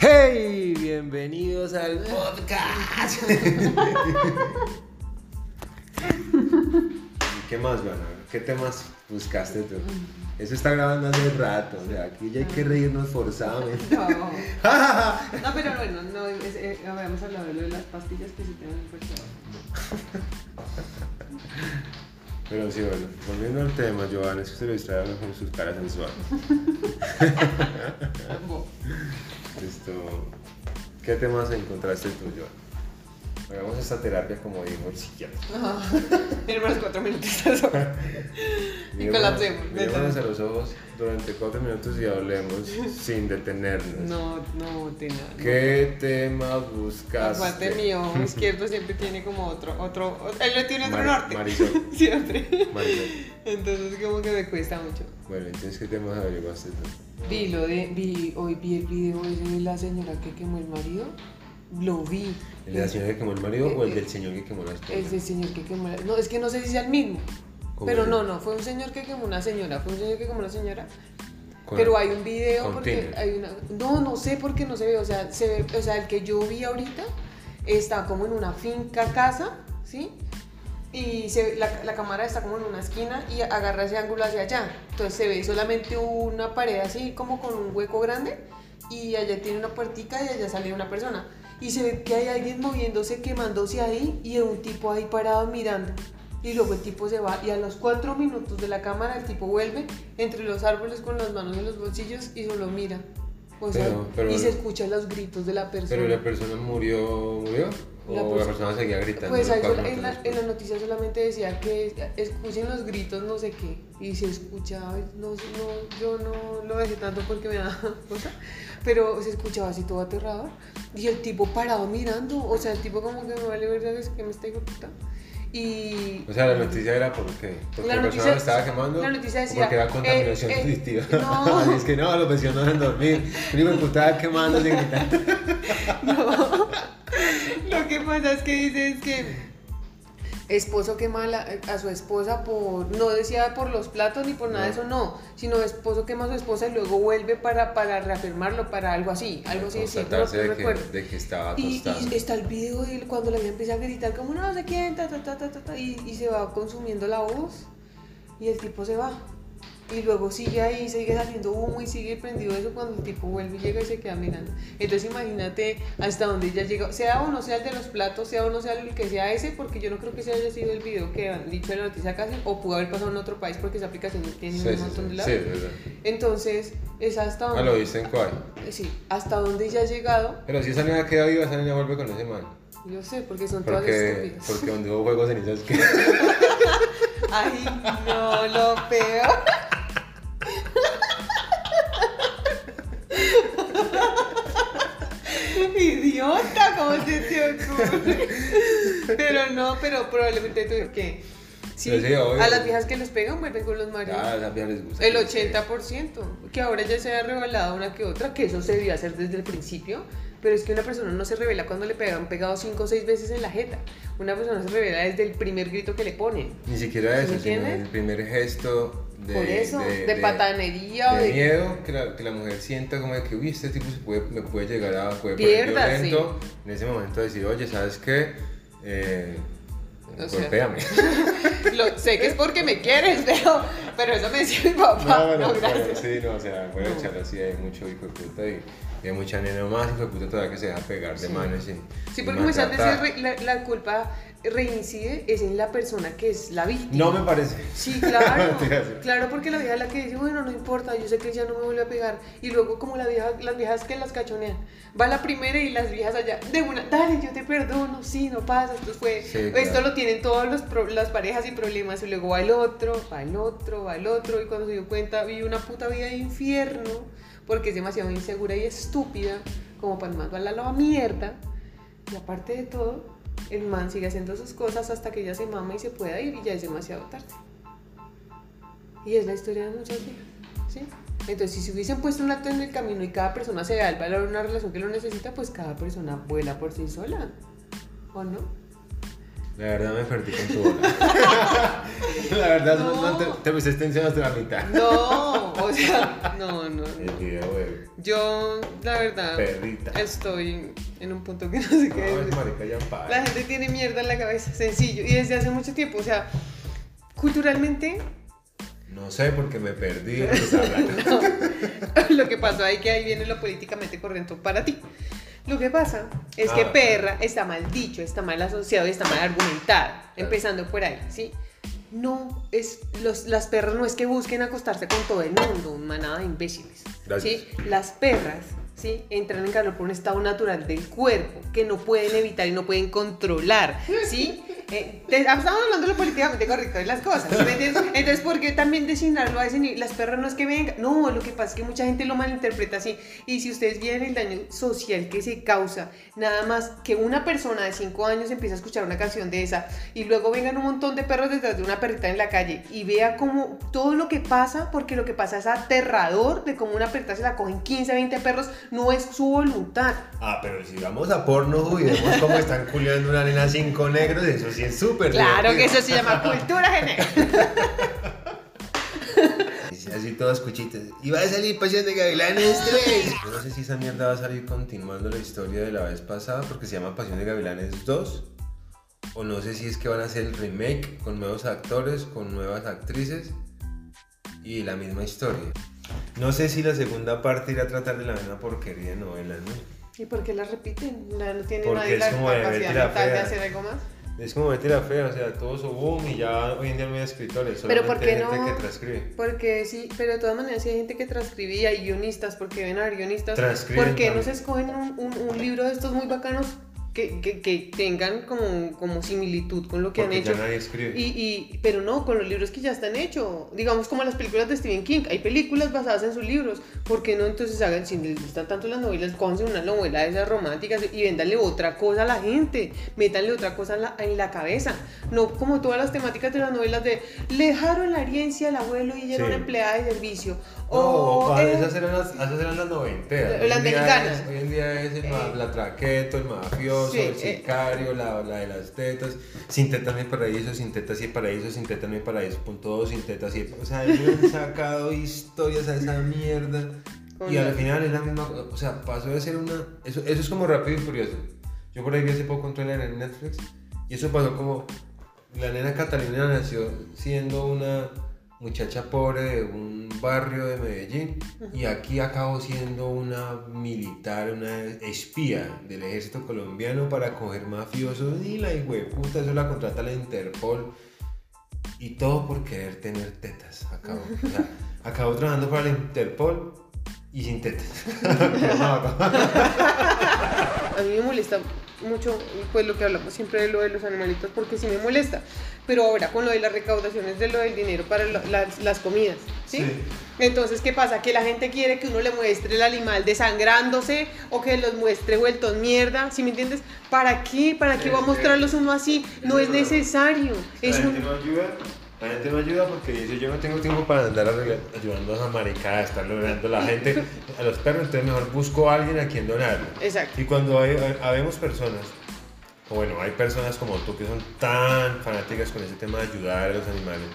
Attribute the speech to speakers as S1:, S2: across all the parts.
S1: ¡Hey! Bienvenidos al podcast. ¿Qué más, Joana? ¿Qué temas buscaste tú? Eso está grabando hace rato, o sea, aquí ya hay que reírnos forzadamente.
S2: No, no pero bueno, no, es, eh, habíamos hablado de lo de las pastillas que sí tienen fuerza.
S1: Pero sí, bueno, volviendo al tema, Joana, es que usted lo distrae con sus caras sensuales. ¿Qué temas encontraste tú, Joana? Hagamos esta terapia como dijo el psiquiatra.
S2: Tenemos los cuatro minutos de eso. Y colapsemos.
S1: Mirémonos a los ojos durante cuatro minutos y hablemos sin detenernos.
S2: No, no, nada.
S1: ¿Qué tema buscaste?
S2: Aparte mío izquierdo siempre tiene como otro, otro, él le tiene otro
S1: Mari-
S2: norte.
S1: Marisol.
S2: Siempre.
S1: Marisol.
S2: Entonces como que me cuesta mucho.
S1: Bueno, entonces, ¿qué temas averiguaste tú?
S2: Vi lo de, vi, hoy vi el video de la señora que quemó el marido. Lo vi.
S1: ¿El de la señora que quemó el marido o el del señor que quemó la esposa?
S2: Es el señor que quemó la... No, es que no sé si sea el mismo.
S1: ¿Cómo
S2: Pero
S1: es?
S2: no, no, fue un señor que quemó una señora, fue un señor que quemó una señora. Pero hay un video porque hay una... No, no sé por qué no se ve, o sea, se ve, o sea, el que yo vi ahorita está como en una finca casa, ¿sí? Y se, la, la cámara está como en una esquina y agarra ese ángulo hacia allá. Entonces se ve solamente una pared así como con un hueco grande y allá tiene una puertica y allá sale una persona. Y se ve que hay alguien moviéndose, quemándose ahí y un tipo ahí parado mirando. Y luego el tipo se va y a los cuatro minutos de la cámara el tipo vuelve entre los árboles con las manos en los bolsillos y solo mira. O sea,
S1: Pero- pero-
S2: y se escuchan los gritos de la persona.
S1: ¿Pero la persona murió, murió?
S2: La
S1: ¿O la
S2: perso-
S1: persona seguía gritando?
S2: Pues en, la, en la
S1: después?
S2: noticia solamente decía que escuchen los gritos, no sé qué. Y se escuchaba, no, no, yo no lo dejé tanto porque me da cosa, pero se escuchaba así todo aterrador. Y el tipo parado mirando, o sea, el tipo como que me vale verdad que me está puta. Y.
S1: O sea, la noticia era por qué. Porque
S2: La
S1: la,
S2: noticia-
S1: persona lo estaba quemando.
S2: la noticia decía,
S1: Porque era contaminación
S2: eh, eh, no.
S1: es que no, los vecinos no dormir. Hijo de puta quemando y gritando.
S2: No. Lo que pasa es que dice es que esposo quema a, su esposa por, no decía por los platos ni por nada de
S1: No.
S2: eso, no, sino esposo quema a su esposa y luego vuelve para, para reafirmarlo, para algo así, algo así decía, no,
S1: de,
S2: recuerdo.
S1: que, de que estaba
S2: Y, y está el video de cuando la vieja empieza a gritar como no sé quién, ta, ta, ta, y, y se va consumiendo la voz y el tipo se va. Y luego sigue ahí, sigue saliendo humo y sigue prendido eso cuando el tipo vuelve y llega y se queda mirando. Entonces imagínate hasta donde ya llegó, sea o no sea el de los platos, sea o no sea el que sea ese, porque yo no creo que ese haya sido el video que han dicho en la noticia casi, o pudo haber pasado en otro país porque esa aplicación tiene
S1: Sí,
S2: un
S1: sí,
S2: montón
S1: sí,
S2: de
S1: sí,
S2: lados.
S1: verdad.
S2: Entonces, es hasta
S1: Ah,
S2: donde...
S1: lo viste en cuál.
S2: Eh, Sí, hasta donde ya ha llegado,
S1: Pero si esa niña queda viva, esa niña vuelve con ese man.
S2: yo sé, porque son todas
S1: Porque,
S2: estúpidas.
S1: porque donde hubo juegos cenizas que.
S2: Ay, no, lo peor. ¿Cómo se te ocurre? Pero no, pero probablemente tú que sí,
S1: sí,
S2: a las viejas que les pegan vuelven con los maridos.
S1: Ah, a las viejas les gusta.
S2: El
S1: que-
S2: 80%, que ahora ya se ha revelado una que otra, que eso se debía hacer desde el principio, pero es que una persona no se revela cuando le pegan pegado 5 o 6 veces en la jeta. Una persona se revela desde el primer grito que le ponen.
S1: Ni siquiera
S2: ¿Sí
S1: eso, sino el primer gesto de.
S2: Por eso, de,
S1: de-
S2: patanería o
S1: de
S2: de...
S1: miedo que la, que la mujer sienta como de que, uy, este tipo se puede, me puede llegar a puede poner violento. En ese momento decir, oye, ¿sabes qué? Eh, golpéame.
S2: Lo, sé que es porque me quieres, pero, pero eso me decía mi papá.
S1: No,
S2: No,
S1: bueno,
S2: gracias.
S1: bueno, sí, no, o sea, voy a
S2: No.
S1: echarle así, hay mucho hijo de puta y, y hay mucha nena más hijo de puta todavía que se deja pegar de
S2: Sí.
S1: manos y
S2: Sí, porque muchas veces la, la culpa reincide es en la persona que es la víctima.
S1: No me parece.
S2: Sí, claro.
S1: Sí.
S2: claro, porque la vieja es la que dice, bueno, no importa, yo sé que ella no me vuelve a pegar. Y luego como la vieja, las viejas que las cachonean, va la primera y las viejas allá, de una, dale, yo te perdono, sí, no pasa, esto fue,
S1: Sí,
S2: esto
S1: claro.
S2: lo tienen todos los pro- las parejas y problemas. Y luego va el otro, va el otro, va el otro, y cuando se dio cuenta, vive una puta vida de infierno, porque es demasiado insegura y estúpida, como para mandarla a la mierda. Y aparte de todo, el man sigue haciendo sus cosas hasta que ella se mama y se pueda ir y ya es demasiado tarde. Y es la historia de muchas viejas, ¿sí? Entonces, si se hubiesen puesto un acto en el camino y cada persona se da el valor a una relación que lo necesita, pues cada persona vuela por sí sola. ¿O no?
S1: La verdad me perdí con tu bola. la verdad, no,
S2: No.
S1: te, te me extensión hasta la mitad.
S2: No, o sea, no, no.
S1: El video de
S2: Yo, la verdad,
S1: perrita.
S2: estoy en un punto que no sé qué
S1: No, es
S2: decir.
S1: marica, ya
S2: La gente tiene mierda en la cabeza, sencillo. Y desde hace mucho tiempo, o sea, culturalmente,
S1: No sé porque me perdí
S2: lo que pasó ahí que ahí viene lo políticamente correcto para ti. Lo que pasa es que
S1: Ah.
S2: perra está mal dicho, está mal asociado y está mal argumentado, empezando por ahí, ¿sí? No, es, los, las perras no es que busquen acostarse con todo el mundo, manada de imbéciles.
S1: Gracias.
S2: ¿sí? Las perras ¿sí? entran en calor por un estado natural del cuerpo que no pueden evitar y no pueden controlar. ¿sí? Eh, te- estamos hablando de lo políticamente correcto de las cosas. ¿sí me entiendes? Entonces, ¿por qué también designarlo a ese nivel? Las perras no es que vengan. No, lo que pasa es que mucha gente lo malinterpreta así. Y si ustedes vieran el daño social que se causa, nada más que una persona de 5 años empieza a escuchar una canción de esa y luego vengan un montón de perros detrás de una perrita en la calle y vea como todo lo que pasa, porque lo que pasa es aterrador de cómo una perrita se la cogen 15, 20 perros, no es su voluntad.
S1: Ah, pero si vamos a porno y vemos cómo están culiando una nena cinco negros, eso sí es súper
S2: Claro que eso se llama cultura general.
S1: Así todos cuchitos. Y va a salir Pasión de Gavilanes 3. Yo no sé si esa mierda va a salir continuando la historia de la vez pasada porque se llama Pasión de Gavilanes 2. O no sé si es que van a hacer el remake con nuevos actores, con nuevas actrices y la misma historia. No sé si la segunda parte irá a tratar de la misma porquería de novela, ¿no?
S2: ¿Y por qué la repiten? ¿No, tiene nadie la capacidad mental de hacer algo más?
S1: Es como Betty la Fea, o sea, todo su boom y ya hoy en día no hay escritores,
S2: Pero ¿por qué
S1: hay gente
S2: no?
S1: que transcribe.
S2: Porque sí, pero de todas maneras sí hay gente que transcribe y hay guionistas, porque ven a haber guionistas.
S1: Transcriben
S2: ¿Por qué no se escogen un, un- un libro de estos muy bacanos que, que- que tengan como, como similitud con lo que
S1: Porque
S2: han
S1: ya
S2: hecho?
S1: nadie escribe.
S2: Y, y- pero no, con los libros que ya están hechos. Digamos como las películas de Stephen King. Hay películas basadas en sus libros. ¿Por qué no entonces hagan, si les gustan tanto las novelas, cójanse una novela de esas románticas y véndanle otra cosa a la gente? Métanle otra cosa en la, en la cabeza. No como todas las temáticas de las novelas de le dejaron la herencia al abuelo y ella era una empleada de servicio.
S1: No,
S2: O, eh,
S1: esas, eran las, esas eran las noventeras.
S2: Las mexicanas.
S1: Hoy en día es el ma-
S2: Eh.
S1: la traqueto, el mafioso,
S2: Sí,
S1: el
S2: eh.
S1: sicario, la, la de las tetas. Sin tetas no hay paraíso, sin tetas sí hay paraíso, sin tetas no hay paraíso, punto dos, sin tetas sí hay... O sea, ellos han sacado historias a esa mierda. Y al final es la misma... O sea, pasó de ser una... Eso, eso es como rápido y furioso. Yo por ahí vi hace poco un trailer en Netflix y eso pasó como... La nena Catalina nació siendo una muchacha pobre de un barrio de Medellín y aquí acabó siendo una militar, una espía del ejército colombiano para coger mafiosos y la puta eso la contrata la Interpol y todo por querer tener tetas. Acabó, o sea, acabó trabajando para la Interpol y sin tetas.
S2: A mí me molesta mucho pues lo que hablamos siempre de lo de los animalitos porque sí me molesta pero ahora con lo de las recaudaciones de lo del dinero para las, las comidas ¿sí?
S1: Sí.
S2: entonces qué pasa que la gente quiere que uno le muestre el animal desangrándose o que los muestre vueltos mierda ¿sí me entiendes? ¿para qué? ¿para qué va a mostrarlos uno así? no es necesario es un.
S1: La gente no ayuda porque dice, yo no tengo tiempo para andar ayudando a esa maricada, estar logrando a la gente, a los perros, entonces mejor busco a alguien a quien donarlo.
S2: exacto
S1: Y cuando hay, hay- habemos personas, o bueno, hay personas como tú que son tan fanáticas con ese tema de ayudar a los animales,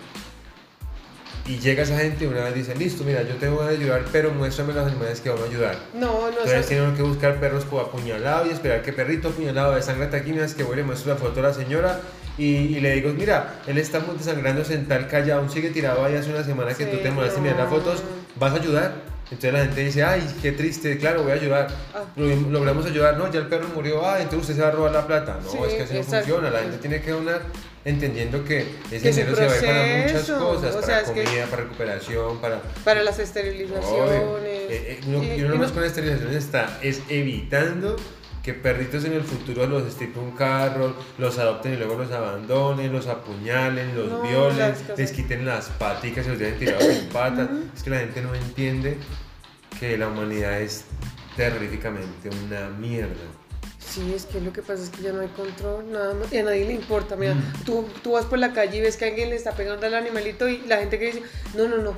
S1: y llega esa gente y una vez dice, listo, mira, yo tengo ganas de ayudar, pero muéstrame los animales que van a ayudar.
S2: no, no
S1: Entonces tienen que buscar perros apuñalados y esperar que perrito apuñalado desangrate aquí, mientras que voy y le muestro la foto a la señora y, y le digo, mira, él está muy desangrándose en tal calle, aún sigue tirado ahí hace una semana que
S2: Sí,
S1: tú te las
S2: no.
S1: fotos, ¿vas a ayudar? Entonces la gente dice, ay, qué triste, claro, voy a ayudar.
S2: Ah.
S1: Lo- Logramos ayudar, no, ya el perro murió, ah, entonces usted se va a robar la plata. No,
S2: Sí,
S1: es que así no funciona, la gente tiene que donar entendiendo que ese
S2: Que
S1: dinero se va a ir para muchas
S2: proceso,
S1: cosas,
S2: o
S1: para
S2: sea, es que-
S1: comida, para recuperación, para...
S2: para las
S1: Obvio.
S2: esterilizaciones
S1: Eh, eh, uno-
S2: y-
S1: y
S2: y
S1: uno
S2: no-
S1: más con esterilizaciones está es evitando que perritos en el futuro los estipe un carro, los adopten y luego los abandonen, los apuñalen, los
S2: No,
S1: violen, les quiten las paticas y los dejen tirados en patas. Es que la gente no entiende que la humanidad es terroríficamente una mierda.
S2: Sí, es que lo que pasa es que ya no hay control, nada más, y a nadie le importa. Mira,
S1: Mm.
S2: tú, tú vas por la calle y ves que alguien le está pegando al animalito y la gente que dice, no, no, no,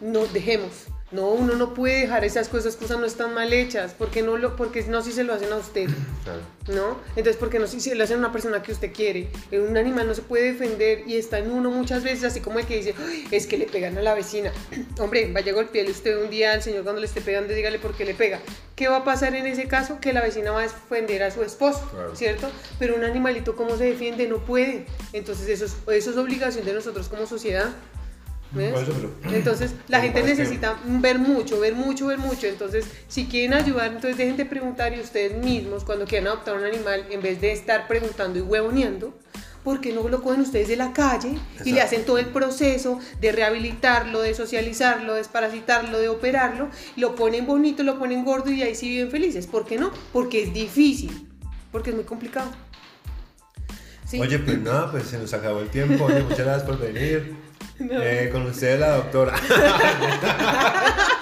S2: no, dejemos. No, uno no puede dejar esas cosas, cosas no están mal hechas, porque no lo, porque no si se lo hacen a usted. ¿no? Entonces, porque no si se lo hacen a una persona que usted quiere. Eh, Un animal no se puede defender y está en uno muchas veces, así como el que dice, "Ay, es que le pegan a la vecina. Hombre, vaya a golpearle usted un día al señor cuando le esté pegando, dígale por qué le pega. ¿Qué va a pasar en ese caso? Que la vecina va a defender a su esposo,
S1: Claro.
S2: ¿cierto? Pero un animalito, ¿cómo se defiende? No puede. Entonces, eso es, eso es obligación de nosotros como sociedad. ¿Ves? Entonces, la gente necesita ver mucho, ver mucho, ver mucho. Entonces, si quieren ayudar, entonces dejen de preguntar y ustedes mismos, cuando quieran adoptar un animal, en vez de estar preguntando y huevoneando, ¿por qué no lo cogen ustedes de la calle y le
S1: Exacto.
S2: hacen todo el proceso de rehabilitarlo, de socializarlo, de desparasitarlo, de operarlo? Lo ponen bonito, lo ponen gordo y ahí sí viven felices. ¿Por qué no? Porque es difícil, porque es muy complicado. Sí.
S1: Oye, pues nada, pues se nos acabó el tiempo. Oye, muchas gracias por venir.
S2: No.
S1: Eh, con la doctora.